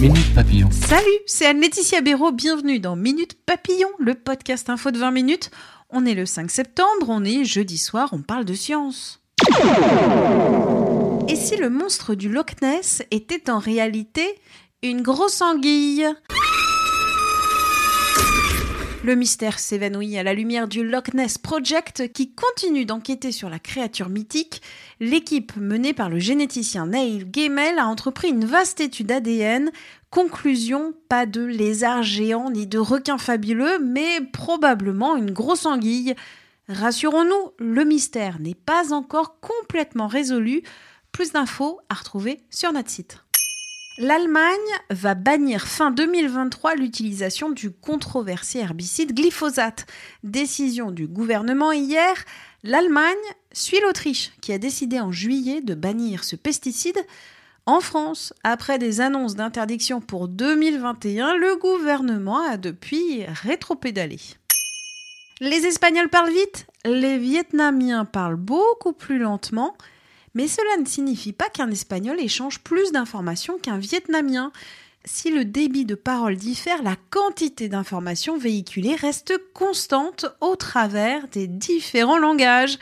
Minute Papillon. Salut, c'est Anne-Laetitia Béraud, bienvenue dans Minute Papillon, le podcast info de 20 minutes. On est le 5 septembre, on est jeudi soir, on parle de science. Et si le monstre du Loch Ness était en réalité une grosse anguille? Le mystère s'évanouit à la lumière du Loch Ness Project qui continue d'enquêter sur la créature mythique. L'équipe menée par le généticien Neil Gemmel a entrepris une vaste étude ADN. Conclusion, pas de lézard géant ni de requin fabuleux, mais probablement une grosse anguille. Rassurons-nous, le mystère n'est pas encore complètement résolu. Plus d'infos à retrouver sur notre site. L'Allemagne va bannir fin 2023 l'utilisation du controversé herbicide glyphosate. Décision du gouvernement hier, l'Allemagne suit l'Autriche qui a décidé en juillet de bannir ce pesticide. En France, après des annonces d'interdiction pour 2021, le gouvernement a depuis rétropédalé. Les Espagnols parlent vite, les Vietnamiens parlent beaucoup plus lentement. Mais cela ne signifie pas qu'un Espagnol échange plus d'informations qu'un Vietnamien. Si le débit de parole diffère, la quantité d'informations véhiculées reste constante au travers des différents langages.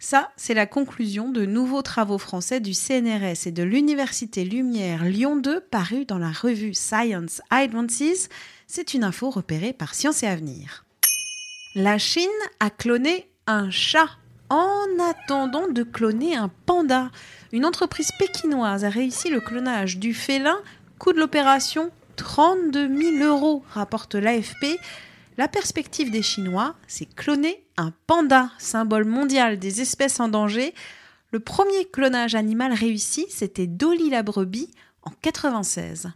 Ça, c'est la conclusion de nouveaux travaux français du CNRS et de l'Université Lumière Lyon 2 parus dans la revue Science Advances. C'est une info repérée par Science et Avenir. La Chine a cloné un chat en attendant de cloner un panda. Une entreprise pékinoise a réussi le clonage du félin. Coût de l'opération 32 000 euros, rapporte l'AFP. La perspective des Chinois, c'est cloner un panda, symbole mondial des espèces en danger. Le premier clonage animal réussi, c'était Dolly la brebis en 96.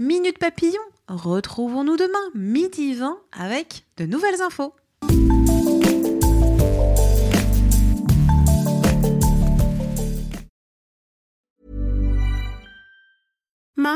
Minute papillon, retrouvons-nous demain, midi 20, avec de nouvelles infos.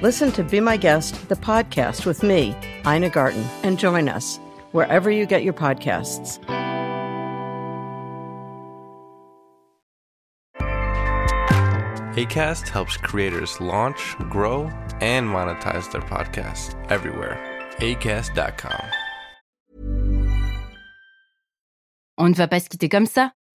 Listen to Be My Guest, the podcast with me, Ina Garten, and join us wherever you get your podcasts. ACAST helps creators launch, grow, and monetize their podcasts everywhere. ACAST.com. On ne va pas se quitter comme ça.